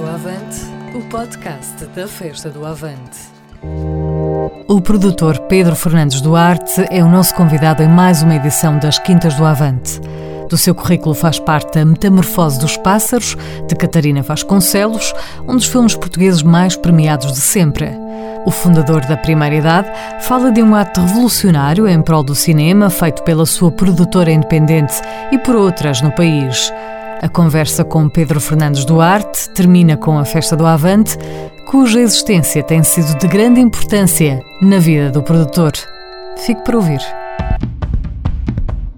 Do Avante, o podcast da Festa do Avante. O produtor Pedro Fernandes Duarte é o nosso convidado em mais uma edição das Quintas do Avante. Do seu currículo faz parte a Metamorfose dos Pássaros, de Catarina Vasconcelos, um dos filmes portugueses mais premiados de sempre. O fundador da Primeira Idade fala de um ato revolucionário em prol do cinema feito pela sua produtora independente e por outras no país. A conversa com Pedro Fernandes Duarte termina com a Festa do Avante, cuja existência tem sido de grande importância na vida do produtor. Fique para ouvir.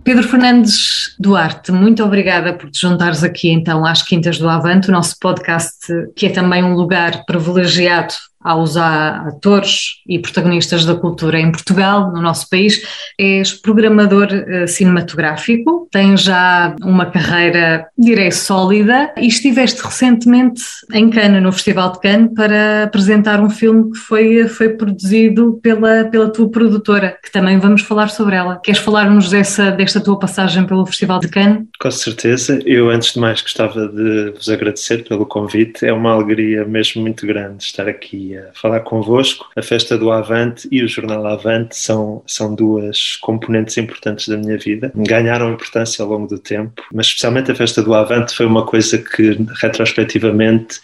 Pedro Fernandes Duarte, muito obrigada por te juntares aqui então às Quintas do Avante, o nosso podcast que é também um lugar privilegiado aos atores e protagonistas da cultura em Portugal, no nosso país. És programador uh, cinematográfico, tens já uma carreira, direi, sólida e estiveste recentemente em Cannes, no Festival de Cannes, para apresentar um filme que foi, foi produzido pela, pela tua produtora, que também vamos falar sobre ela. Queres falar-nos dessa, desta tua passagem pelo Festival de Cannes? Com certeza. Eu, antes de mais, gostava de vos agradecer pelo convite. É uma alegria mesmo muito grande estar aqui a falar convosco. A Festa do Avante e o Jornal Avante são, são duas componentes importantes da minha vida. Ganharam importância ao longo do tempo, mas especialmente a Festa do Avante foi uma coisa que, retrospectivamente,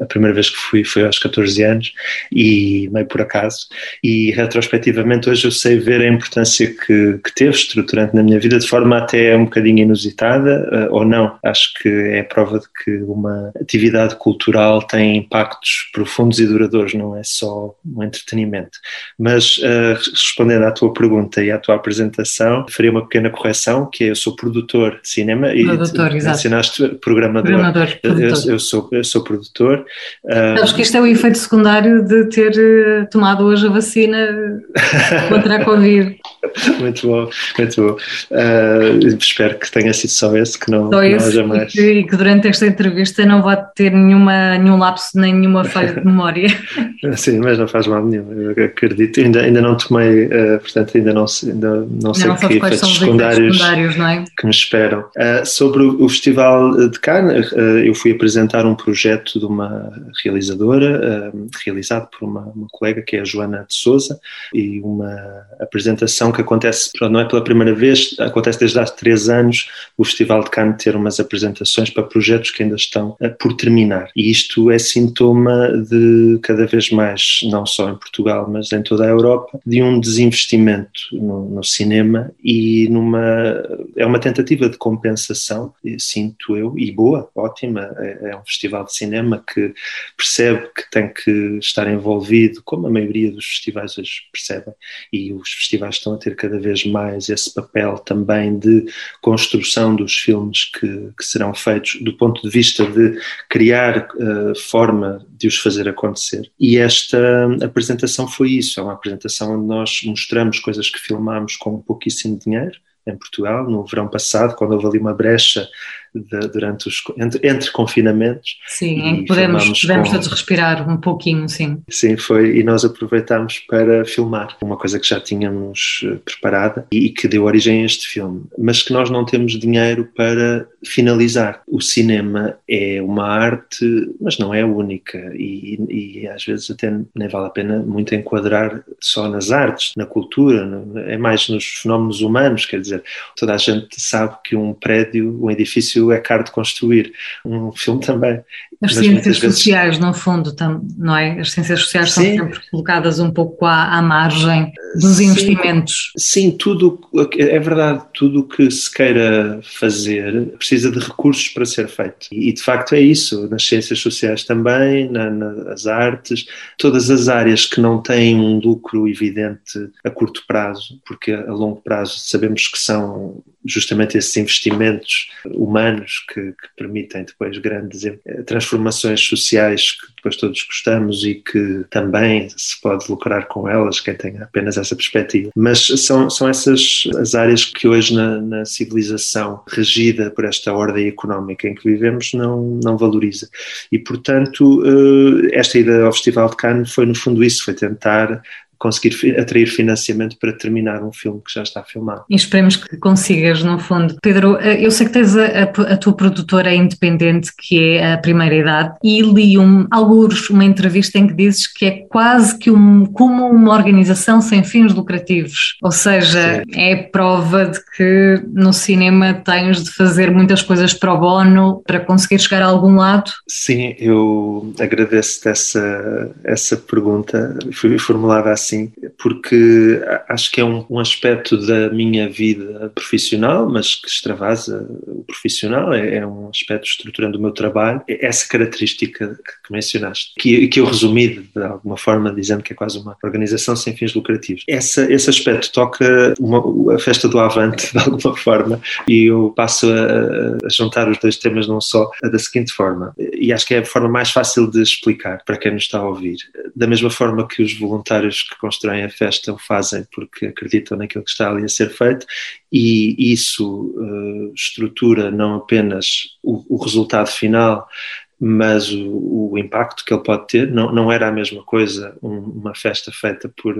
a primeira vez que fui foi aos 14 anos e meio por acaso, e retrospectivamente hoje eu sei ver a importância que, que teve estruturante na minha vida de forma até um bocadinho inusitada, eh, ou não. Acho que é prova de que uma atividade cultural tem impactos profundos e duradouros não é só um entretenimento. Mas uh, respondendo à tua pergunta e à tua apresentação, faria uma pequena correção, que é eu sou produtor de cinema produtor, e mencionaste programador. programador eu, eu, sou, eu sou produtor. Uh, Sabes que isto é o efeito secundário de ter uh, tomado hoje a vacina contra a Covid. muito bom, muito bom. Uh, espero que tenha sido só esse, que não, só não esse, haja mais. E que, e que durante esta entrevista não vá ter nenhuma, nenhum lapso nem nenhuma falha de memória. Sim, mas não faz mal nenhum, eu acredito. Ainda, ainda não tomei, uh, portanto, ainda não, ainda não sei não que efeitos secundários, secundários é? que me esperam. Uh, sobre o, Festival de Cannes, uh, eu fui apresentar um projeto de uma realizadora, realizado por uma, uma, colega que é a Joana de Souza, e uma apresentação que acontece, não é pela primeira vez, acontece desde há três anos, o Festival de Cannes ter umas apresentações para projetos que ainda estão por terminar. E isto é sintoma de cada vez mais, não só em Portugal, mas em toda a Europa, de um desinvestimento no, no cinema e numa é uma tentativa de compensação, sinto eu, e boa, ótima. É, é um festival de cinema que percebe que tem que estar envolvido, como a maioria dos festivais hoje percebem, e os festivais estão a ter cada vez mais esse papel também de construção dos filmes que, que serão feitos do ponto de vista de criar uh, forma de os fazer acontecer. E esta apresentação foi isso, é uma apresentação onde nós mostramos coisas que filmámos com pouquíssimo dinheiro em Portugal, no verão passado, quando houve ali uma brecha de, durante os entre, entre, confinamentos. Sim, em que podemos, podemos com... todos respirar um pouquinho, sim. Sim, foi, e nós aproveitámos para filmar uma coisa que já tínhamos eh, preparada e, e que deu origem a este filme, mas que nós não temos dinheiro para finalizar. O cinema é uma arte, mas não é única e, e às vezes até nem vale a pena muito enquadrar só nas artes, na cultura, é mais nos fenómenos humanos, quer dizer, toda a gente sabe que um prédio, um edifício é caro de construir. Um filme também. As ciências sociais, vezes... no fundo, não é? As ciências sociais Sim. são sempre colocadas um pouco à, à margem dos Sim. investimentos. Sim, tudo, é verdade, tudo o que se queira fazer precisa de recursos para ser feito. E, de facto é isso, nas ciências sociais também, na, nas artes, todas as áreas que não têm um lucro evidente a curto prazo, porque a longo prazo sabemos que são justamente esses investimentos humanos que, que, permitem depois grandes eh, transformações sociais que depois todos gostamos e que também se pode lucrar com elas, quem tem apenas essa perspectiva. Mas são, são essas as áreas que hoje na, na civilização regida por esta ordem económica em que vivemos não, não valoriza. E, portanto, eh, esta ida ao Festival de Cannes foi no fundo isso, foi tentar conseguir atrair financiamento para terminar um filme que já está filmado. E esperemos que consigas, no fundo. Pedro, eu sei que tens a, a, tua produtora independente, que é a Primeira Idade, e li um, alguns uma entrevista em que dizes que é quase que um, como uma organização sem fins lucrativos, ou seja, Sim. é prova de que no cinema tens de fazer muitas coisas pro bono para conseguir chegar a algum lado? Sim, eu agradeço essa, essa pergunta, foi formulada assim, porque acho que é um, um aspecto da minha vida profissional, mas que extravasa o profissional, é, é um aspecto estruturando o meu trabalho, é essa característica que mencionaste, que, que eu resumi de alguma forma dizendo que é quase uma organização sem fins lucrativos. Essa, esse aspecto toca uma, a festa do Avante de alguma forma e eu passo a, a juntar os dois temas não só da seguinte forma, e acho que é a forma mais fácil de explicar para quem nos está a ouvir. Da mesma forma que os voluntários que constroem a festa o fazem porque acreditam naquilo que está ali a ser feito e isso uh, estrutura não apenas o, o resultado final, mas o, o, impacto que ele pode ter não, não era a mesma coisa um, uma festa feita por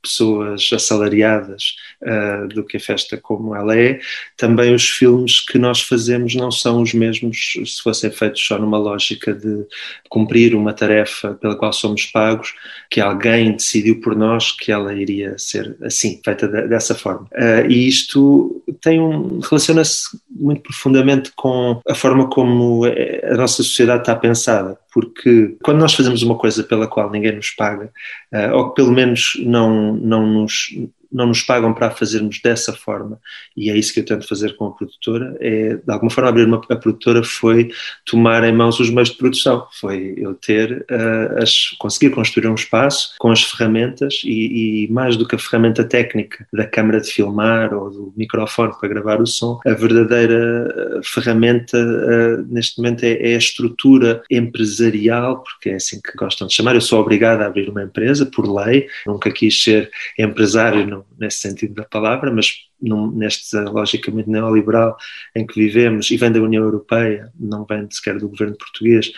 pessoas assalariadas uh, do que a festa como ela é. Também os filmes que nós fazemos não são os mesmos se fossem feitos só numa lógica de cumprir uma tarefa pela qual somos pagos, que alguém decidiu por nós que ela iria ser assim, feita de, dessa forma. Uh, e isto tem um relaciona-se muito profundamente com a forma como a nossa sociedade está pensada, porque quando nós fazemos uma coisa pela qual ninguém nos paga, uh, ou que pelo menos não, não nos não nos pagam para fazermos dessa forma. E é isso que eu tento fazer com a produtora é de alguma forma abrir uma a produtora foi tomar em mãos os meios de produção. Foi eu ter uh, as conseguir construir um espaço com as ferramentas e, e, mais do que a ferramenta técnica da câmara de filmar ou do microfone para gravar o som a verdadeira ferramenta uh, neste momento é, é, a estrutura empresarial porque é assim que gostam de chamar. Eu sou obrigado a abrir uma empresa por lei. Nunca quis ser empresário nesse sentido da palavra, mas num, nesta lógica muito neoliberal em que vivemos e vem da União Europeia, não vem sequer do governo português,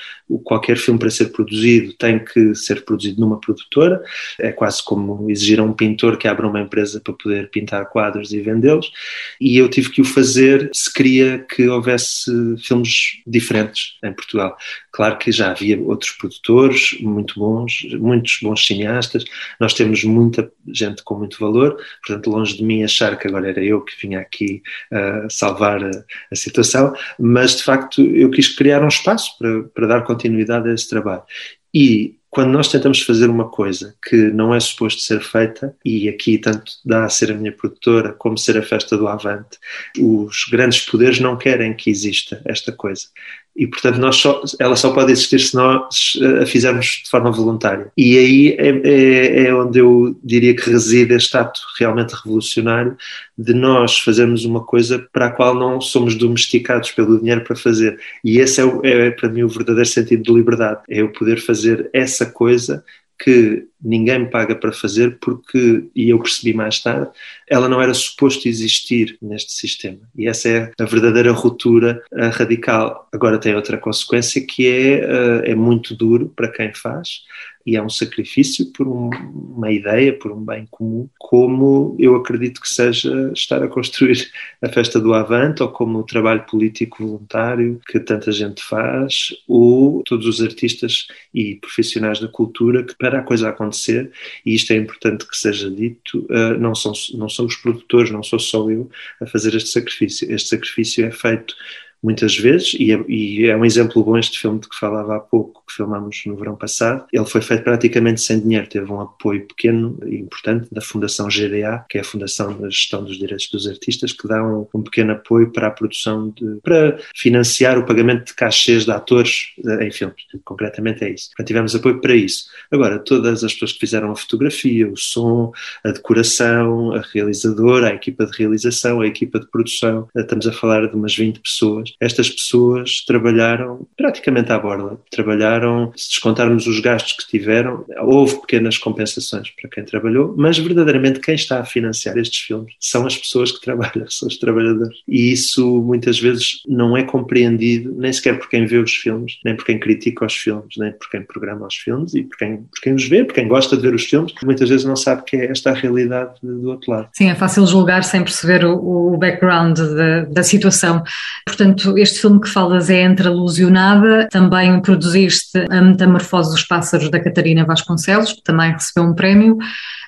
qualquer filme para ser produzido tem que ser produzido numa produtora, é quase como exigir a um pintor que abra uma empresa para poder pintar quadros e vendê-los, e eu tive que o fazer se queria que houvesse filmes diferentes em Portugal. Claro que já havia outros produtores muito bons, muitos bons cineastas, nós temos muita gente com muito valor, portanto longe de mim achar que agora era eu que vinha aqui uh, salvar a, a, situação, mas de facto eu quis criar um espaço para, para dar continuidade a esse trabalho. E quando nós tentamos fazer uma coisa que não é suposto ser feita, e aqui tanto dá a ser a minha produtora como ser a festa do Avante, os grandes poderes não querem que exista esta coisa e portanto nós só, ela só pode existir se nós a fizermos de forma voluntária. E aí é, é, é, onde eu diria que reside este ato realmente revolucionário de nós fazermos uma coisa para a qual não somos domesticados pelo dinheiro para fazer. E esse é, é para mim o verdadeiro sentido de liberdade, é eu poder fazer essa coisa que ninguém me paga para fazer porque, e eu percebi mais tarde, ela não era suposto existir neste sistema. E essa é a verdadeira ruptura radical. Agora tem outra consequência que é, eh, é muito duro para quem faz, e é um sacrifício por um, uma ideia, por um bem comum, como eu acredito que seja estar a construir a festa do Avante ou como o trabalho político voluntário que tanta gente faz, ou todos os artistas e profissionais da cultura que para a coisa acontecer, e isto é importante que seja dito, uh, não, são, não são os produtores, não sou só eu a fazer este sacrifício. Este sacrifício é feito muitas vezes, e é, e é, um exemplo bom este filme de que falava há pouco, que filmámos no verão passado. Ele foi feito praticamente sem dinheiro, teve um apoio pequeno e importante da Fundação GDA, que é a Fundação da Gestão dos Direitos dos Artistas, que dá um, um pequeno apoio para a produção, de, para financiar o pagamento de cachês de atores eh, em filmes. Concretamente é isso. Tivemos apoio para isso. Agora, todas as pessoas que fizeram a fotografia, o som, a decoração, a realizadora, a equipa de realização, a equipa de produção, eh, estamos a falar de umas 20 pessoas filmes, estas pessoas trabalharam praticamente à borda. Trabalharam, se descontarmos os gastos que tiveram, houve pequenas compensações para quem trabalhou, mas verdadeiramente quem está a financiar estes filmes são as pessoas que trabalham, são os trabalhadores. E isso muitas vezes não é compreendido nem sequer por quem vê os filmes, nem por quem critica os filmes, nem por quem programa os filmes e por quem, por quem os vê, por quem gosta de ver os filmes, muitas vezes não sabe que é esta a realidade do outro lado. Sim, é fácil julgar sem perceber o, o background da, da situação. Portanto, este filme que falas é Entre a Luz e o Nada, também produziste A Metamorfose dos Pássaros da Catarina Vasconcelos, que também recebeu um prémio.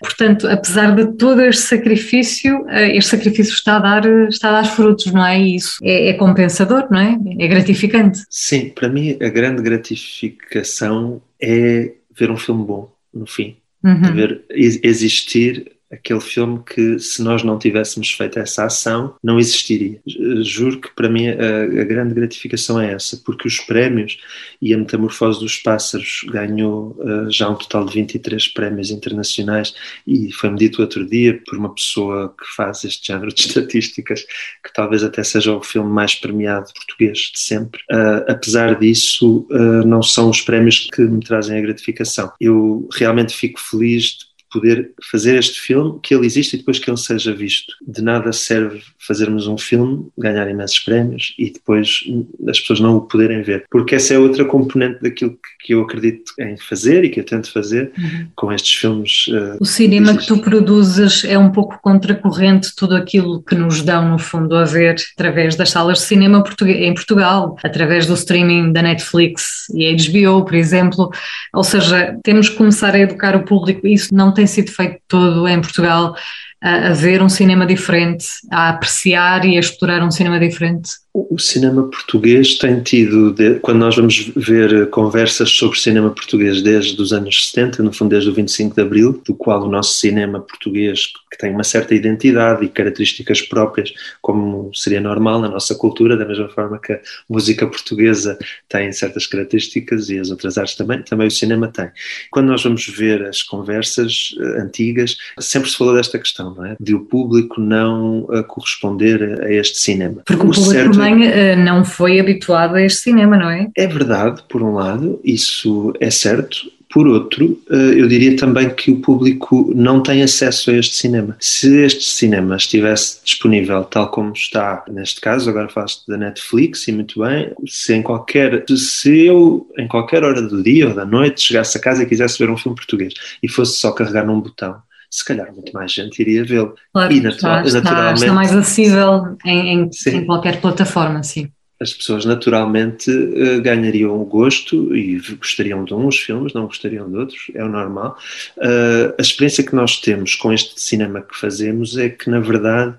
Portanto, apesar de todo este sacrifício, eh, este sacrifício está a dar, está a dar frutos, não é? E isso é, é compensador, não é? É gratificante. Sim, para mim a grande gratificação é ver um filme bom, no fim. Uhum. Ver existir aquele filme que, se nós não tivéssemos feito essa ação, não existiria. Juro que para mim a, a, grande gratificação é essa, porque os prémios e a Metamorfose dos Pássaros ganhou uh, já um total de 23 prémios internacionais e foi-me dito outro dia por uma pessoa que faz este género de estatísticas que talvez até seja o filme mais premiado português de sempre. Uh, apesar disso, uh, não são os prémios que me trazem a gratificação. Eu realmente fico feliz de poder fazer este filme, que ele existe e depois que ele seja visto. De nada serve fazermos um filme, ganhar imensos prémios e depois as pessoas não o poderem ver. Porque essa é outra componente daquilo que eu acredito em fazer e que eu tento fazer uhum. com estes filmes. Uh, o cinema que tu produzes é um pouco contracorrente tudo aquilo que nos dão, no fundo, a ver através das salas de cinema em Portugal, através do streaming da Netflix e HBO, por exemplo. Ou seja, temos que começar a educar o público. Isso não tem tem sido feito todo em Portugal a, ver um cinema diferente, a apreciar e a explorar um cinema diferente? O cinema português tem tido, quando nós vamos ver conversas sobre cinema português desde os anos 70, no fundo desde o 25 de Abril, do qual o nosso cinema português, que tem uma certa identidade e características próprias, como seria normal na nossa cultura, da mesma forma que a música portuguesa tem certas características e as outras artes também, também o cinema tem. Quando nós vamos ver as conversas eh, antigas, sempre se falou desta questão não é? De o público não uh, corresponder a este cinema. Porque o, o público certo... também uh, não foi habituado a este cinema, não é? É verdade, por um lado, isso é certo. Por outro, eh, eu diria também que o público não tem acesso a este cinema. Se este cinema estivesse disponível tal como está neste caso, agora falaste da Netflix e muito bem, se em qualquer, se eu em qualquer hora do dia ou da noite chegasse a casa e quisesse ver um filme português e fosse só carregar num botão, se calhar muito mais gente iria vê-lo. Claro, e natural, está, naturalmente, está mais acessível em, em, em, qualquer plataforma, sim. As pessoas naturalmente uh, ganhariam o gosto e gostariam de uns filmes, não gostariam de outros, é o normal. Uh, a experiência que nós temos com este cinema que fazemos é que, na verdade,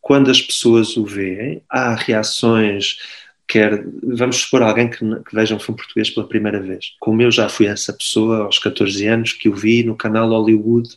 quando as pessoas o veem, há reações quer, vamos supor alguém que, que, veja um filme português pela primeira vez. Como eu já fui essa pessoa aos 14 anos que o vi no canal Hollywood,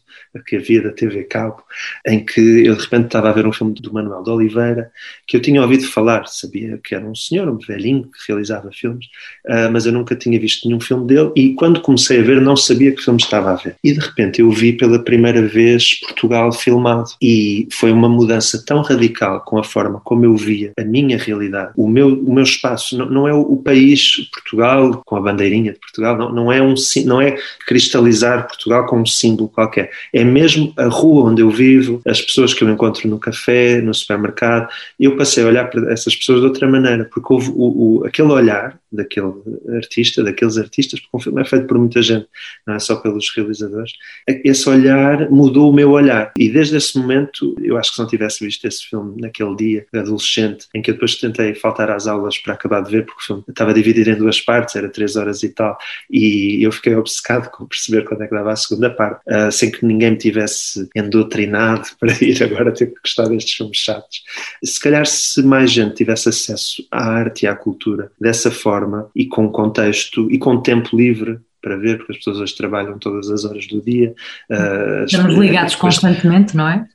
que havia da TV Cabo, em que eu de repente estava a ver um filme do Manuel de Oliveira, que eu tinha ouvido falar, sabia que era um senhor, um velhinho que realizava filmes, uh, mas eu nunca tinha visto nenhum filme dele e quando comecei a ver não sabia que filme estava a ver. E de repente eu vi pela primeira vez Portugal filmado e foi uma mudança tão radical com a forma como eu via a minha realidade, o meu, o meu meu espaço, não, não é o, país Portugal com a bandeirinha de Portugal, não, não, é um, não é cristalizar Portugal como um símbolo qualquer, é mesmo a rua onde eu vivo, as pessoas que eu encontro no café, no supermercado, eu passei a olhar para essas pessoas de outra maneira, porque houve o, o, aquele olhar daquele artista, daqueles artistas, porque um filme é feito por muita gente, não é só pelos realizadores, esse olhar mudou o meu olhar e desde esse momento, eu acho que se não tivesse visto esse filme naquele dia adolescente, em que eu depois tentei faltar às aulas para acabar de ver, porque o filme estava dividido em duas partes, era três horas e tal, e eu fiquei obcecado com perceber quando é que dava a segunda parte, uh, sem que ninguém me tivesse endoctrinado para ir agora ter que gostar destes filmes chatos. Se calhar, se mais gente tivesse acesso à arte e à cultura dessa forma e com contexto e com tempo livre para ver, porque as pessoas hoje trabalham todas as horas do dia. Uh, Estamos ligados constantemente, não é?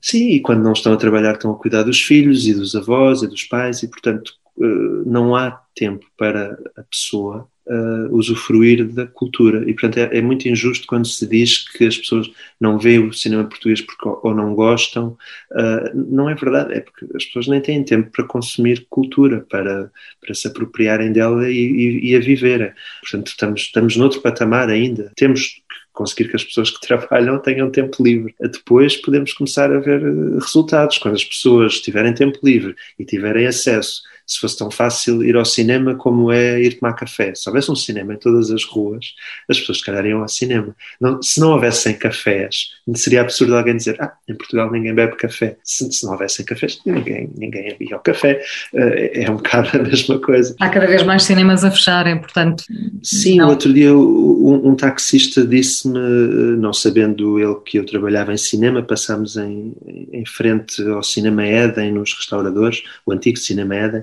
Sim, e quando não estão a trabalhar estão a cuidar dos filhos e dos avós e dos pais e, portanto, não há tempo para a pessoa uh, usufruir da cultura. E, portanto, é, é, muito injusto quando se diz que as pessoas não veem o cinema português porque ou não gostam. Uh, não é verdade, é porque as pessoas nem têm tempo para consumir cultura, para, para se apropriarem dela e, e, e a viverem. Portanto, estamos, estamos noutro patamar ainda. Temos conseguir que as pessoas que trabalham tenham tempo livre. Depois podemos começar a ver eh, resultados. Quando as pessoas tiverem tempo livre e tiverem acesso se fosse tão fácil ir ao cinema como é ir tomar café. Se houvesse um cinema em todas as ruas, as pessoas se calhar iam ao cinema. Não, se não houvessem cafés, seria absurdo alguém dizer ah, em Portugal ninguém bebe café. Se, se não houvessem cafés, ninguém, ninguém ia ao café. Uh, é um bocado a mesma coisa. Há cada vez mais cinemas a fecharem, portanto... Sim, não. outro dia um, um taxista disse-me, não sabendo ele que eu trabalhava em cinema, passámos em, em frente ao Cinema Eden, nos restauradores, o antigo Cinema Eden,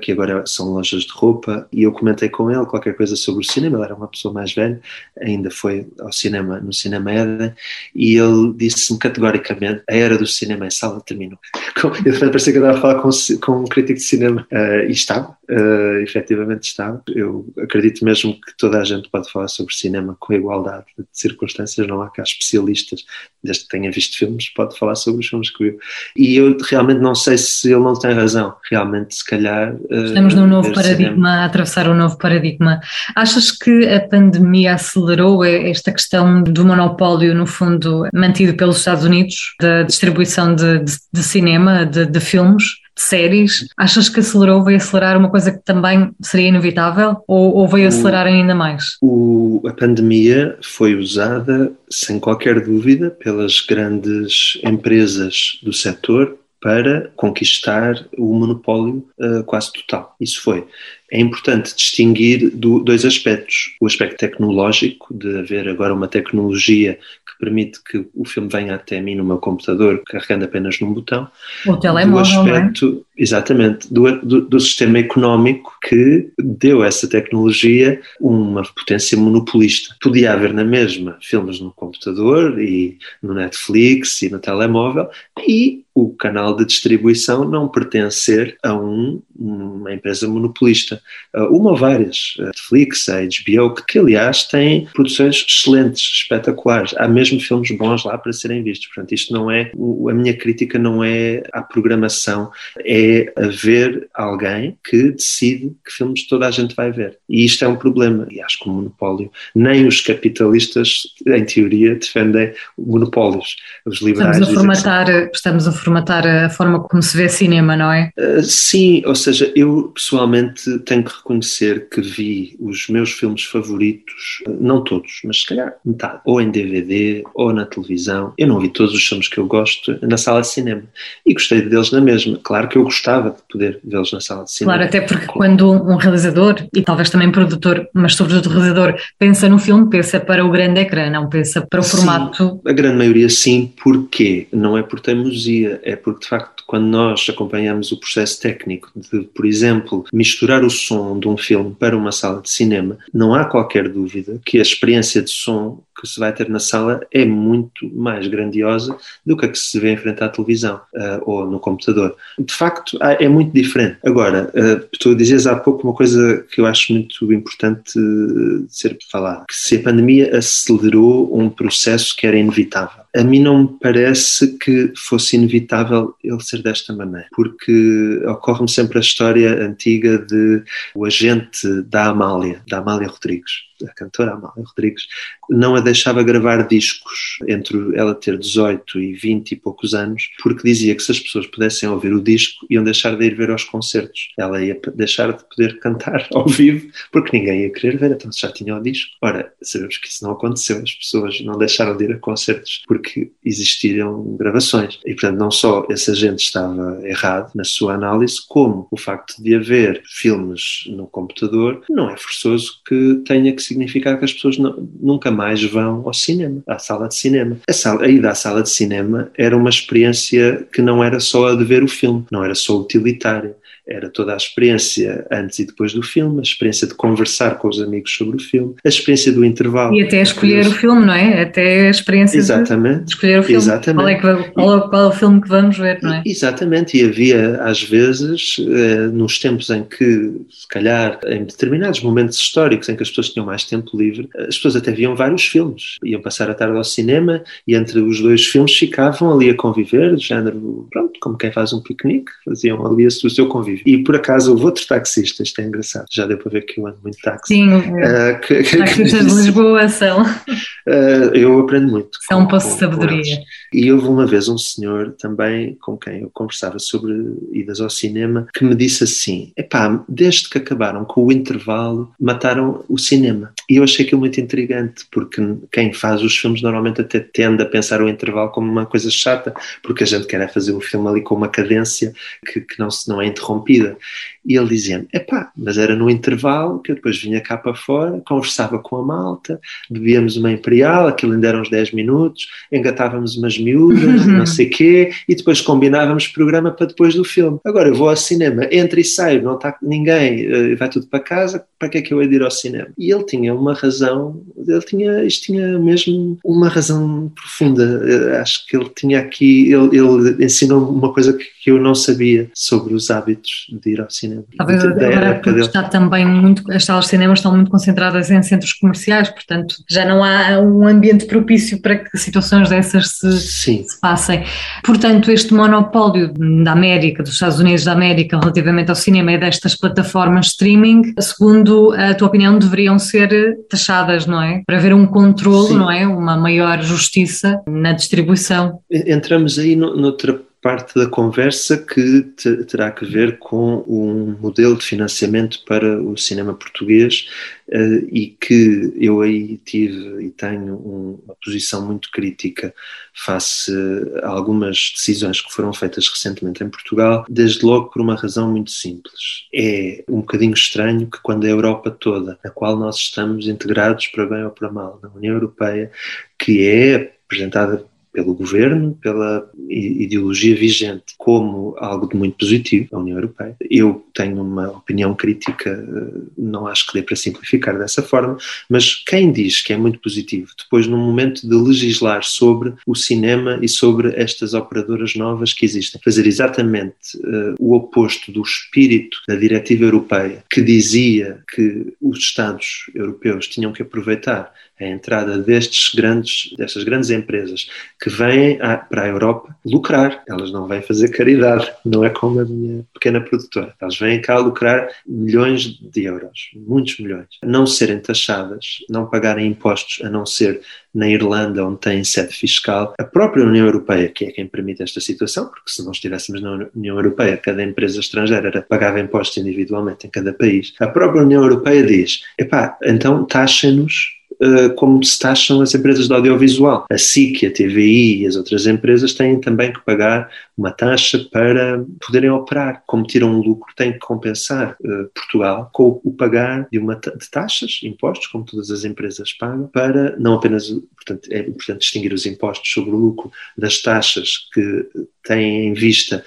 que agora são lojas de roupa, e eu comentei com ele qualquer coisa sobre o cinema, ele era uma pessoa mais velha, ainda foi ao cinema, no Cinema Eden, e ele disse-me categoricamente, a era do cinema em sala terminou. Eu parecia que eu estava a falar com, com um crítico de cinema, uh, e estava, uh, efetivamente estava. Eu acredito mesmo que toda a gente pode falar sobre cinema com igualdade de circunstâncias, não há cá especialistas, desde que tenha visto filmes, pode falar sobre os filmes que viu. E eu realmente não sei se ele não tem razão, realmente se calhar Eh, Estamos num novo paradigma, cinema. a atravessar um novo paradigma. Achas que a pandemia acelerou esta questão do monopólio, no fundo, mantido pelos Estados Unidos, da distribuição de, de, de cinema, de, de filmes? de séries, achas que acelerou, veio acelerar uma coisa que também seria inevitável ou, ou veio acelerar ainda mais? O, a pandemia foi usada, sem qualquer dúvida, pelas grandes empresas do setor para conquistar o monopólio uh, quase total. Isso foi. É importante distinguir do, dois aspectos. O aspecto tecnológico, de haver agora uma tecnologia que permite que o filme venha até mim no meu computador, carregando apenas num botão. O telemóvel, do aspecto, é? Exatamente. Do, do, do, sistema económico que deu a essa tecnologia uma potência monopolista. Podia haver na mesma filmes no computador e no Netflix e no telemóvel e o canal de distribuição não pertencer a um, uma empresa monopolista. Uh, uma ou várias, a Netflix, a HBO, que, que aliás têm produções excelentes, espetaculares. Há mesmo filmes bons lá para serem vistos. Portanto, isto não é, a minha crítica não é à programação, é haver alguém que decide que filmes toda a gente vai ver. E isto é um problema. E acho que o monopólio, nem os capitalistas, em teoria, defendem monopólios. Os liberais. Estamos a formatar, estamos a formatar a forma como se vê cinema, não é? Uh, sim, ou seja, eu pessoalmente tenho que reconhecer que vi os meus filmes favoritos, não todos, mas se calhar metade, ou em DVD ou na televisão. Eu não vi todos os filmes que eu gosto na sala de cinema e gostei deles na mesma. Claro que eu gostava de poder vê-los na sala de cinema. Claro, até porque quando um realizador e talvez também produtor, mas sobretudo realizador, pensa no filme, pensa para o grande ecrã, não pensa para o sim, formato. A grande maioria sim, porque não é por teimosia é porque, de facto, quando nós acompanhamos o processo técnico de, por exemplo, misturar o som de um filme para uma sala de cinema, não há qualquer dúvida que a experiência de som que se vai ter na sala é muito mais grandiosa do que a que se vê em frente à televisão uh, ou no computador. De facto, é muito diferente. Agora, uh, tu dizias há pouco uma coisa que eu acho muito importante de ser falada, que se a pandemia acelerou um processo que era inevitável. A mim não me parece que fosse inevitável ele ser desta maneira, porque ocorre-me sempre a história antiga de o agente da Amália, da Amália Rodrigues a cantora Amália Rodrigues, não a deixava gravar discos entre ela ter 18 e 20 e poucos anos, porque dizia que se as pessoas pudessem ouvir o disco, iam deixar de ir ver aos concertos. Ela ia deixar de poder cantar ao vivo, porque ninguém ia querer ver, então já tinha o disco. Ora, sabemos que isso não aconteceu, as pessoas não deixaram de ir a concertos porque existiram gravações. E, portanto, não só esse agente estava errado na sua análise, como o facto de haver filmes no computador não é forçoso que tenha que significar que as pessoas não, nunca mais vão ao cinema, à sala de cinema. A, sala, a ida à sala de cinema era uma experiência que não era só a de ver o filme, não era só utilitária era toda a experiência antes e depois do filme, a experiência de conversar com os amigos sobre o filme, a experiência do intervalo. E até escolher o filme, não é? Até a experiência Exatamente. de escolher o filme. Exatamente. Qual é, que, qual, qual é o filme que vamos ver, não é? Exatamente, e havia às vezes, eh, nos tempos em que, se calhar, em determinados momentos históricos em que as pessoas tinham mais tempo livre, as pessoas até viam vários filmes, iam passar a tarde ao cinema e entre os dois filmes ficavam ali a conviver, de género, pronto, como quem faz um piquenique, faziam ali o seu convívio. E por acaso houve outro taxista, isto é engraçado, já deu para ver que eu ando muito táxi. Sim, uh, que, taxistas de Lisboa são. Uh, eu aprendo muito. São um poço de sabedoria. E houve uma vez um senhor também com quem eu conversava sobre idas ao cinema que me disse assim: epá, desde que acabaram com o intervalo, mataram o cinema. E eu achei aquilo muito intrigante, porque quem faz os filmes normalmente até tende a pensar o intervalo como uma coisa chata, porque a gente quer é fazer o filme ali com uma cadência que, que não, se, não é interrompida. E ele dizia-me: epá, mas era no intervalo que eu depois vinha cá para fora, conversava com a malta, bebíamos uma imperial, aquilo ainda eram uns 10 minutos, engatávamos umas miúdas, não sei quê, e depois combinávamos programa para depois do filme. Agora eu vou ao cinema, entro e saio, não está ninguém, eh, vai tudo para casa, para que é que eu hei de ir ao cinema? E ele tinha uma razão, ele tinha, isto tinha mesmo uma razão profunda. Eh, acho que ele tinha aqui, ele, ele ensinou uma coisa que eu não sabia sobre os hábitos de ir ao cinema. Talvez agora porque está também muito, as salas de cinema estão muito concentradas em centros comerciais, portanto já não há um ambiente propício para que situações dessas se, se passem. Portanto, este monopólio da América, dos Estados Unidos da América relativamente ao cinema e destas plataformas streaming, segundo a tua opinião, deveriam ser taxadas, não é? Para haver um controle, não é? Uma maior justiça na distribuição. Entramos aí noutra parte da conversa que terá que ver com um modelo de financiamento para o cinema português uh, e que eu aí tive e tenho um, uma posição muito crítica face a algumas decisões que foram feitas recentemente em Portugal, desde logo por uma razão muito simples. É um bocadinho estranho que quando a Europa toda, a qual nós estamos integrados para bem ou para mal, na União Europeia, que é apresentada pelo governo, pela ideologia vigente, como algo de muito positivo, a União Europeia. Eu tenho uma opinião crítica, eh, não acho que dê para simplificar dessa forma, mas quem diz que é muito positivo, depois, no momento de legislar sobre o cinema e sobre estas operadoras novas que existem, fazer exatamente uh, o oposto do espírito da diretiva europeia, que dizia que os Estados europeus tinham que aproveitar a entrada destes grandes, destas grandes empresas que vêm a, para a Europa lucrar. Elas não vêm fazer caridade, não é como a minha pequena produtora. Elas vêm cá lucrar milhões de euros, muitos milhões. Não serem taxadas, não pagarem impostos, a não ser na Irlanda, onde tem sede fiscal. A própria União Europeia, que é quem permite esta situação, porque se não estivéssemos na União Europeia, cada empresa estrangeira pagava impostos individualmente em cada país. A própria União Europeia diz: epá, então taxem-nos eh, como se taxam as empresas de audiovisual. A SIC, a TVI e as outras empresas têm também que pagar uma taxa para poderem operar. Como tiram um lucro, têm que compensar uh, Portugal com o pagar de uma de taxas, impostos, como todas as empresas pagam, para não apenas, portanto, é importante distinguir os impostos sobre o lucro das taxas que têm em vista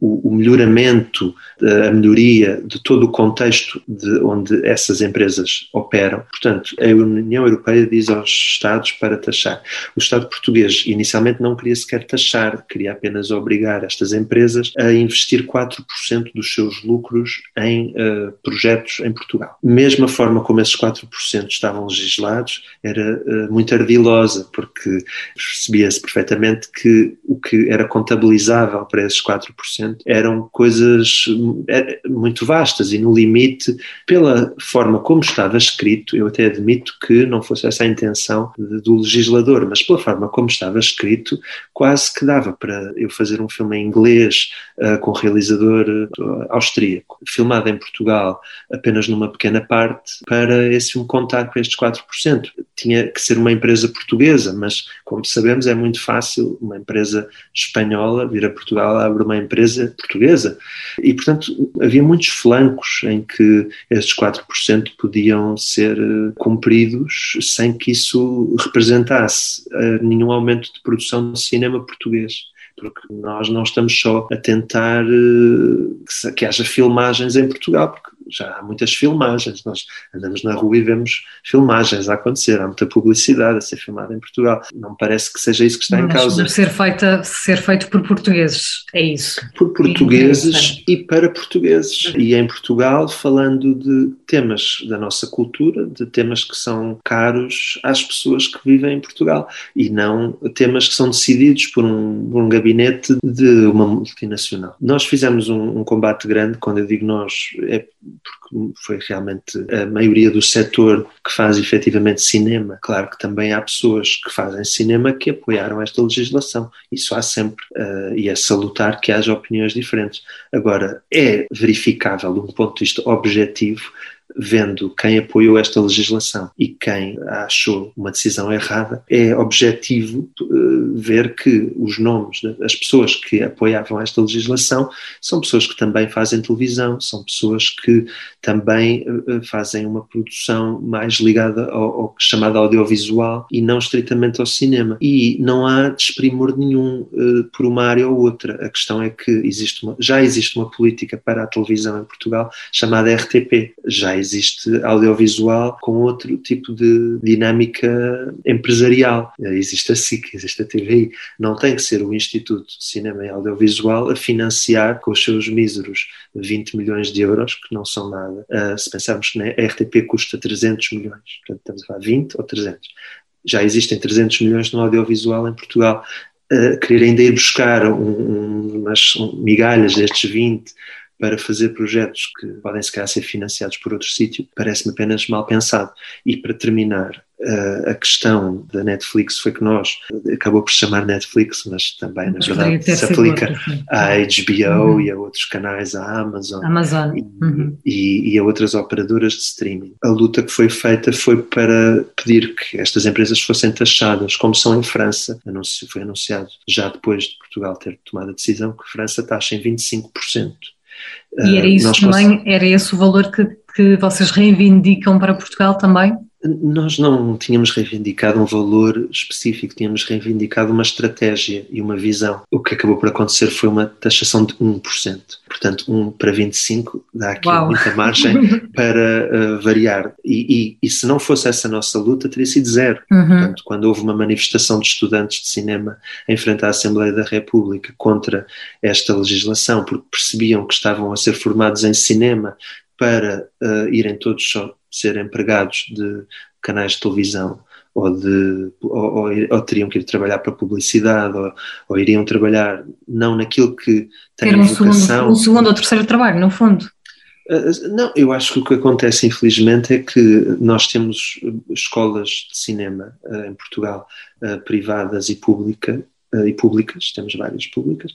o, o, melhoramento, a melhoria de todo o contexto de onde essas empresas operam. Portanto, a União Europeia diz aos Estados para taxar. O Estado português inicialmente não queria sequer taxar, queria apenas obrigar estas empresas a investir 4% dos seus lucros em uh, projetos em Portugal. Mesmo a forma como esses 4% estavam legislados era uh, muito ardilosa, porque percebia-se perfeitamente que o que era contabilizável para esses 4% eram coisas muito vastas e no limite, pela forma como estava escrito, eu até admito que não fosse essa a intenção do legislador, mas pela forma como estava escrito, quase que dava para eu fazer um filme em inglês uh, com um realizador uh, austríaco, filmado em Portugal apenas numa pequena parte, para esse filme contar com estes 4%. Tinha que ser uma empresa portuguesa, mas como sabemos é muito fácil uma empresa espanhola vir a Portugal, abre uma empresa portuguesa. E, portanto, havia muitos flancos em que esses 4% podiam ser eh, cumpridos sem que isso representasse eh, nenhum aumento de produção de cinema português porque nós não estamos só a tentar uh, que haja filmagens em Portugal, porque já há muitas filmagens, nós andamos na rua e vemos filmagens a acontecer, há muita publicidade a ser filmada em Portugal. Não parece que seja isso que está Mas em causa. Ser, feita, ser feito por portugueses, é isso? Por portugueses e para portugueses. E em Portugal, falando de temas da nossa cultura, de temas que são caros às pessoas que vivem em Portugal e não temas que são decididos por um, por um gabinete de uma multinacional. Nós fizemos um, um combate grande, quando eu digo nós, é porque foi realmente a maioria do setor que faz efetivamente cinema. Claro que também há pessoas que fazem cinema que apoiaram esta legislação. Isso há sempre. Uh, e é salutar que haja opiniões diferentes. Agora, é verificável, de um ponto de vista objetivo, vendo quem apoiou esta legislação e quem achou uma decisão errada, é objetivo uh, ver que os nomes das pessoas que apoiavam esta legislação são pessoas que também fazem televisão, são pessoas que também uh, fazem uma produção mais ligada ao, ao chamado audiovisual e não estritamente ao cinema. E não há desprimor nenhum por uma área ou outra. A questão é que existe uma, já existe uma política para a televisão em Portugal chamada RTP. Já existe audiovisual com outro tipo de dinâmica empresarial. Existe a SIC, existe a TVI. Não tem que ser o Instituto de Cinema e Audiovisual a financiar com os seus míseros 20 milhões de euros, que não são nada. Uh, se pensarmos que a RTP custa 300 milhões, portanto estamos a falar 20 ou 300. Já existem 300 milhões no audiovisual em Portugal. Uh, querer ainda ir buscar um, um, umas migalhas destes 20 para fazer projetos que podem se calhar ser financiados por outro sítio, parece-me apenas mal pensado. E para terminar, a questão da Netflix foi que nós, acabou por chamar Netflix, mas também na verdade se aplica à HBO uhum. e a outros canais, à Amazon, Amazon. E, uhum. e, e, a outras operadoras de streaming. A luta que foi feita foi para pedir que estas empresas fossem taxadas, como são em França, foi anunciado já depois de Portugal ter tomado a decisão que a França taxa em 25%. E era isso também, era esse o valor que, que vocês reivindicam para Portugal também? Nós não tínhamos reivindicado um valor específico, tínhamos reivindicado uma estratégia e uma visão. O que acabou por acontecer foi uma taxação de 1%. Portanto, 1 para 25 dá aqui Uau. muita margem para uh, variar. E, e, e, se não fosse essa nossa luta, teria sido zero. Uhum. Portanto, quando houve uma manifestação de estudantes de cinema em frente à Assembleia da República contra esta legislação, porque percebiam que estavam a ser formados em cinema para uh, irem todos só ser empregados de canais de televisão ou, de, ou, ou, ou, teriam que ir trabalhar para publicidade ou, ou, iriam trabalhar não naquilo que tem Ter um vocação. Segundo, um segundo ou terceiro trabalho, no fundo. Uh, não, eu acho que o que acontece infelizmente é que nós temos escolas de cinema uh, em Portugal, privadas e públicas, e públicas, temos várias públicas,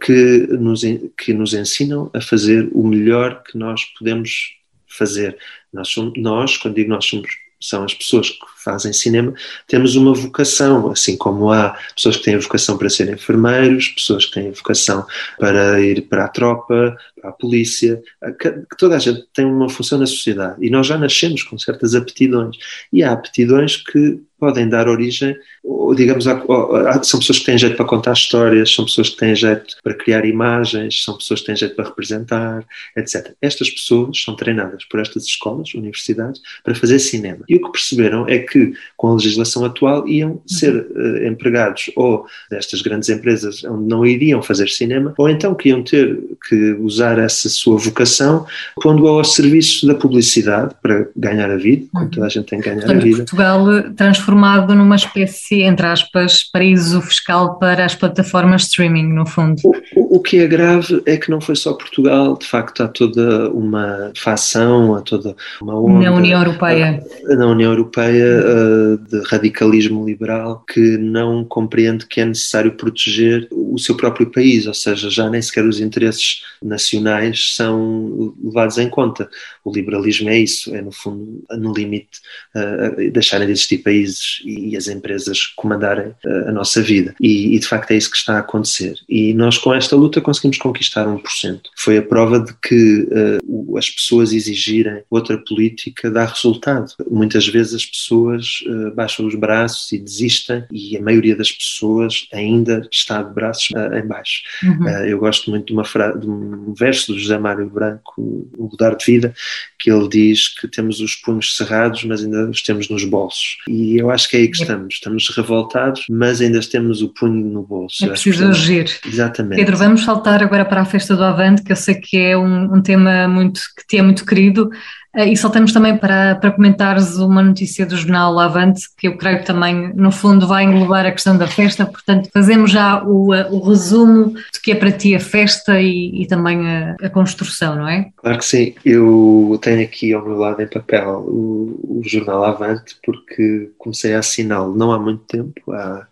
que nos, que nos ensinam a fazer o melhor que nós podemos fazer. Nós, somos, nós quando digo nós somos são as pessoas que fazem cinema, temos uma vocação, assim como há pessoas que têm a vocação para serem enfermeiros, pessoas que têm a vocação para ir para a tropa, a polícia, que toda a gente tem uma função na sociedade e nós já nascemos com certas aptidões e há aptidões que podem dar origem, ou, digamos, a, a, são pessoas que têm jeito para contar histórias, são pessoas que têm jeito para criar imagens, são pessoas que têm jeito para representar, etc. Estas pessoas são treinadas por estas escolas, universidades, para fazer cinema. E o que perceberam é que, com a legislação atual, iam ser uh, empregados ou destas grandes empresas onde não iriam fazer cinema, ou então que iam ter que usar essa sua vocação pondo ao serviço da publicidade para ganhar a vida, como toda a gente tem que ganhar Portanto, a vida. Portugal transformou transformado numa espécie, entre aspas, paraíso fiscal para as plataformas streaming, no fundo. O, o, que é grave é que não foi só Portugal, de facto há toda uma facção, há toda uma onda. Na União Europeia. Na União Europeia eh, de radicalismo liberal que não compreende que é necessário proteger o seu próprio país, ou seja, já nem sequer os interesses nacionais nacionais são levados em conta. O liberalismo é isso, é no fundo, no limite, uh, deixarem de existir países e, as empresas comandarem uh, a nossa vida. E, e, de facto é isso que está a acontecer. E nós com esta luta conseguimos conquistar 1%. Foi a prova de que uh, as pessoas exigirem outra política dá resultado. Muitas vezes as pessoas baixam os braços e desistem e a maioria das pessoas ainda está de braços em baixo. Uhum. eu gosto muito de, uma de um verso do José Mário Branco, O Mudar de Vida, que ele diz que temos os punhos cerrados, mas ainda os temos nos bolsos. E eu acho que é aí que estamos. Estamos revoltados, mas ainda temos o punho no bolso. É preciso agir. Exatamente. Pedro, vamos saltar agora para a festa do Avante, que eu sei que é um, um tema muito, que te é muito querido. Eh, e saltamos também para, para comentares uma notícia do jornal Avante, que eu creio que também, no fundo, vai englobar a questão da festa. Portanto, fazemos já o, eh, o resumo do que é para ti a festa e, e também a, a, construção, não é? Claro que sim. Eu tenho aqui ao meu lado em papel o, o jornal Avante, porque comecei a assiná-lo não há muito tempo, há,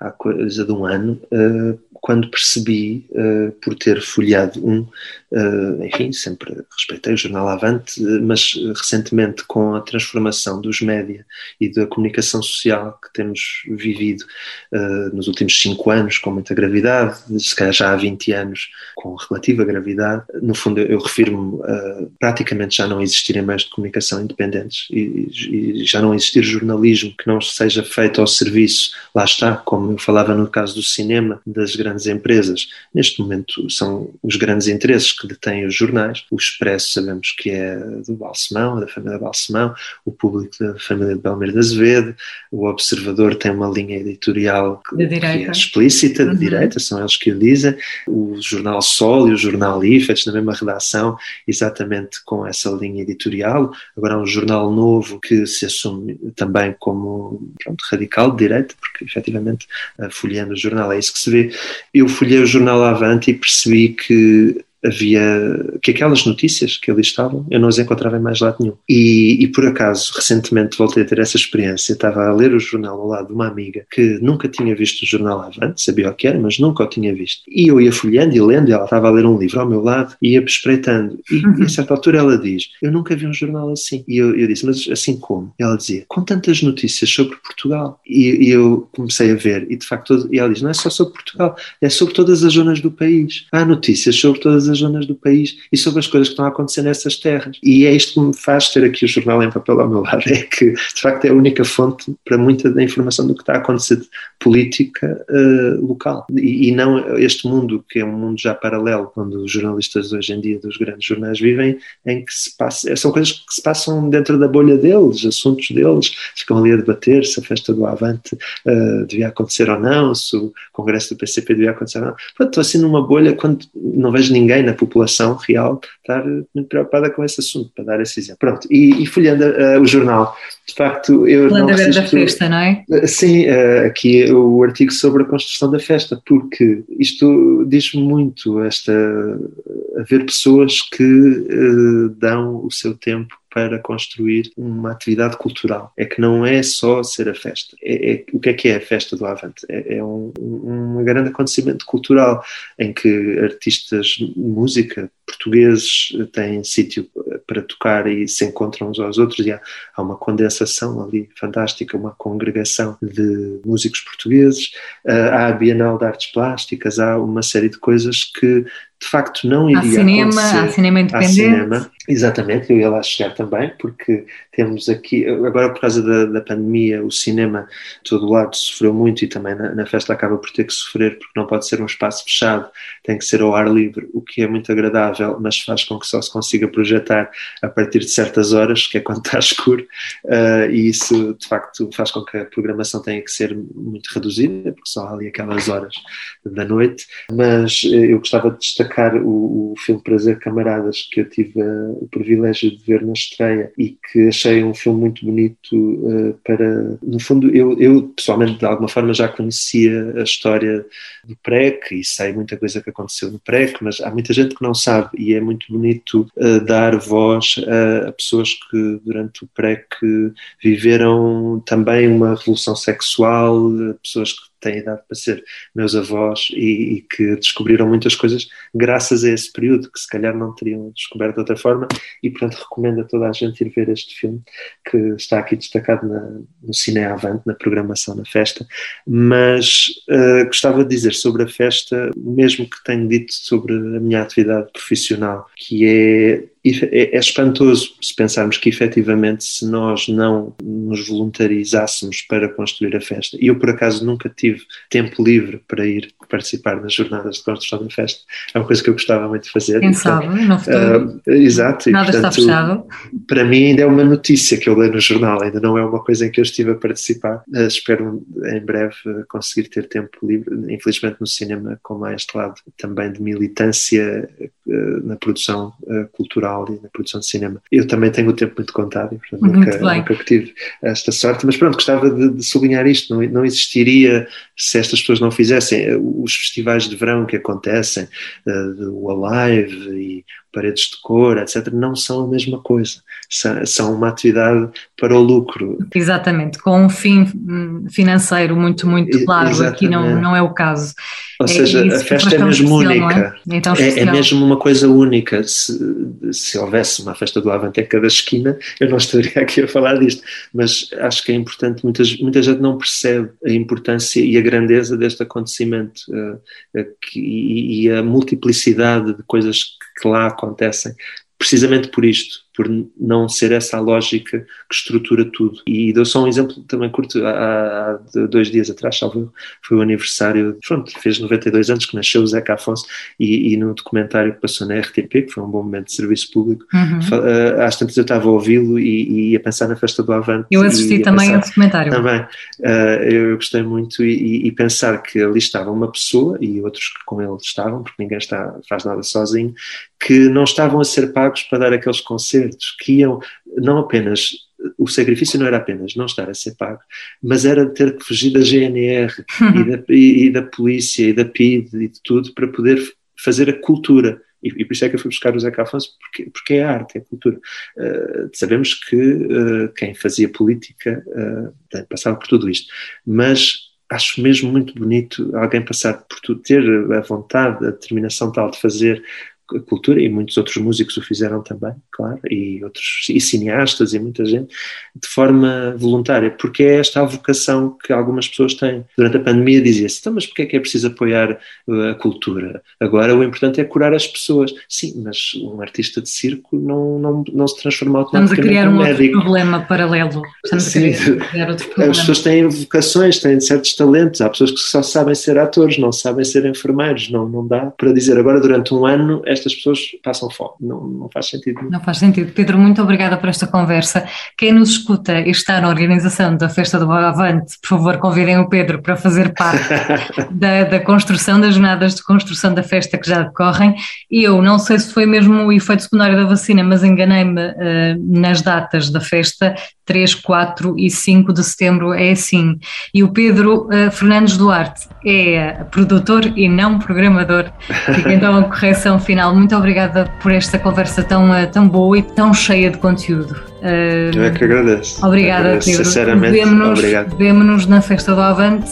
há coisa de um ano, uh, quando percebi, uh, por ter folheado um, Uh, enfim, sempre respeitei o jornal Avante, mas recentemente com a transformação dos média e da comunicação social que temos vivido uh, nos últimos cinco anos com muita gravidade, se calhar já há 20 anos com relativa gravidade, no fundo eu, refiro-me a praticamente já não existirem meios de comunicação independentes e, e, já não existir jornalismo que não seja feito ao serviço, lá está, como eu falava no caso do cinema, das grandes empresas. Neste momento são os grandes interesses que detém os jornais. O Expresso sabemos que é do Balsemão, da família Balsemão, o Público da família de Belmiro de Azevedo, o Observador tem uma linha editorial que, que é explícita, de uhum. direita, são eles que o dizem, o Jornal Sol e o Jornal I, feitos na mesma redação, exatamente com essa linha editorial. Agora há um jornal novo que se assume também como pronto, radical de direita, porque efetivamente folheando o jornal é isso que se vê. Eu folhei o jornal Avante e percebi que havia que aquelas notícias que ali estavam eu não as encontrava em mais lado nenhum. E, e, por acaso, recentemente voltei a ter essa experiência. Estava a ler o jornal ao lado de uma amiga que nunca tinha visto o jornal Avante, sabia o que era, mas nunca o tinha visto. E eu ia folheando e lendo, e ela estava a ler um livro ao meu lado e ia espreitando. E, e a certa altura ela diz: Eu nunca vi um jornal assim. E eu, eu disse: Mas assim como? E ela dizia: Com tantas notícias sobre Portugal. E, e eu comecei a ver, e de facto, e ela diz: Não é só sobre Portugal, é sobre todas as zonas do país. Há notícias sobre todas as as zonas do país e sobre as coisas que estão a acontecer nessas terras. E é isto que me faz ter aqui o jornal em papel ao meu lado, é que de facto é a única fonte para muita da informação do que está a acontecer de política uh, local. E, e, não este mundo que é um mundo já paralelo, onde os jornalistas hoje em dia dos grandes jornais vivem, em que se passa, são coisas que se passam dentro da bolha deles, assuntos deles, ficam ali a debater se a festa do Avante uh, devia acontecer ou não, se o congresso do PCP devia acontecer ou não. Pronto, estou assim numa bolha quando não vejo ninguém na população real estar muito preocupada com esse assunto, para dar esse exemplo. Pronto, e, e folhando uh, o jornal, de facto, eu Falando não resisto... da festa, não é? Uh, sim, uh, aqui o artigo sobre a construção da festa, porque isto diz muito esta haver pessoas que dão o seu tempo para construir uma atividade cultural. É que não é só ser a festa. É, é o que é que é a festa do Avante? É, é um, um, grande acontecimento cultural em que artistas de música portugueses têm sítio para tocar e se encontram uns aos outros e há, há uma condensação ali fantástica, uma congregação de músicos portugueses, uh, há a Bienal de Artes Plásticas, há uma série de coisas que de facto não iria há cinema, acontecer. Há cinema independente. Há cinema, exatamente, eu ia lá chegar também, porque temos aqui, agora por causa da, da pandemia, o cinema de todo lado sofreu muito e também na, na, festa acaba por ter que sofrer, porque não pode ser um espaço fechado, tem que ser ao ar livre, o que é muito agradável, mas faz com que só se consiga projetar a partir de certas horas, que é quando está escuro, uh, e isso de facto faz com que a programação tenha que ser muito reduzida, porque só há ali aquelas horas da noite, mas eh, eu gostava de destacar destacar o, o filme Prazer Camaradas, que eu tive uh, o privilégio de ver na estreia e que achei um filme muito bonito uh, para. No fundo, eu, eu pessoalmente, de alguma forma, já conhecia a história do PREC e sei muita coisa que aconteceu no PREC, mas há muita gente que não sabe e é muito bonito uh, dar voz a, a, pessoas que durante o PREC viveram também uma revolução sexual, pessoas que têm idade para ser meus avós e, e, que descobriram muitas coisas graças a esse período, que se calhar não teriam descoberto de outra forma, e portanto recomendo a toda a gente ir ver este filme, que está aqui destacado na, no Cine Avante, na programação na festa, mas uh, gostava de dizer sobre a festa, mesmo que tenho dito sobre a minha atividade profissional, que é é, é espantoso se pensarmos que efetivamente se nós não nos voluntarizássemos para construir a festa, e eu por acaso nunca tive tempo livre para ir participar nas jornadas de construção da festa, é uma coisa que eu gostava muito de fazer. Quem sabe, no futuro. Uh, exato. Nada e, portanto, está fechado. Para mim ainda é uma notícia que eu leio no jornal, ainda não é uma coisa em que eu estive a participar. Uh, espero em breve conseguir ter tempo livre, infelizmente no cinema, com mais este lado também de militância uh, na produção cultural e na produção de cinema. Eu também tenho o tempo muito contado e, portanto, nunca, nunca tive esta sorte, mas pronto, gostava de, de sublinhar isto, não, não, existiria se estas pessoas não fizessem os festivais de verão que acontecem, uh, o Alive e paredes de cor, etc., não são a mesma coisa. São uma atividade para o lucro. Exatamente, com um fim hum, financeiro muito, muito claro. Exatamente. Aqui não, não é o caso. Ou é seja, a festa é mesmo única. É? Então, é, é, mesmo uma coisa única. Se, se houvesse uma festa do Avante em cada esquina, eu não estaria aqui a falar disto. Mas acho que é importante, muitas, muita gente não percebe a importância e a grandeza deste acontecimento uh, uh, que, e, e a multiplicidade de coisas que lá acontecem, precisamente por isto, por não ser essa a lógica que estrutura tudo. E dou só um exemplo também curto, há, há dois dias atrás, salvo foi o aniversário, pronto, fez 92 anos que nasceu o Zeca Afonso e, e no documentário que passou na RTP, que foi um bom momento de serviço público, uhum. uh, às tantas eu estava a ouvi-lo e, e, a pensar na festa do Avante. Eu assisti também ao documentário. Também, uh, eu gostei muito e, e, pensar que ali estava uma pessoa e outros que com ele estavam, porque ninguém está, faz nada sozinho, que não estavam a ser pagos para dar aqueles que iam não apenas o sacrifício não era apenas não estar a ser pago, mas era ter que fugir da GNR e, da, e, e, da polícia e da PID e de tudo para poder fazer a cultura. E, e por isso é que eu fui buscar o Zeca Afonso, porque, porque é a arte, é a cultura. Uh, sabemos que uh, quem fazia política uh, passava por tudo isto, mas acho mesmo muito bonito alguém passar por tudo, ter a vontade, a determinação tal de fazer cultura e muitos outros músicos o fizeram também, claro, e outros e cineastas e muita gente de forma voluntária, porque é esta a vocação que algumas pessoas têm. Durante a pandemia dizia-se, então, mas porquê é que é preciso apoiar uh, a cultura? Agora o importante é curar as pessoas. Sim, mas um artista de circo não, não, não se transforma automaticamente Estamos a criar um outro problema paralelo. Estamos Sim. a criar outro problema. As pessoas têm vocações, têm certos talentos. Há pessoas que só sabem ser atores, não sabem ser enfermeiros. Não, não dá para dizer agora durante um ano estas pessoas passam fome. Não, não faz sentido. Não faz sentido. Pedro, muito obrigada por esta conversa. Quem nos escuta e está na organização da Festa do Avante, por favor, convidem o Pedro para fazer parte da, da, construção, das jornadas de construção da festa que já decorrem. E eu não sei se foi mesmo o efeito secundário da vacina, mas enganei-me uh, nas datas da festa. 3, 4 e 5 de setembro é assim. E o Pedro uh, Fernandes Duarte é produtor e não programador. Fica então a correção final. Muito obrigada por esta conversa tão, uh, tão boa e tão cheia de conteúdo. Uh, Eu é que agradeço. Obrigada, agradeço, Pedro. Sinceramente, vemo-nos, obrigado. Vemo-nos na Festa do Avante.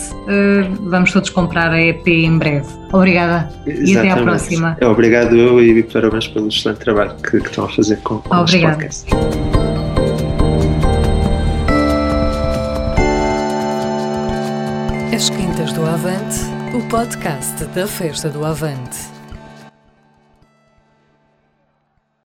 vamos todos comprar a EP em breve. Obrigada Exatamente. e até à próxima. É, obrigado eu e parabéns pelo excelente trabalho que, que estão a fazer com, com o podcast. As Quintas do Avante, o podcast da Festa do Avante.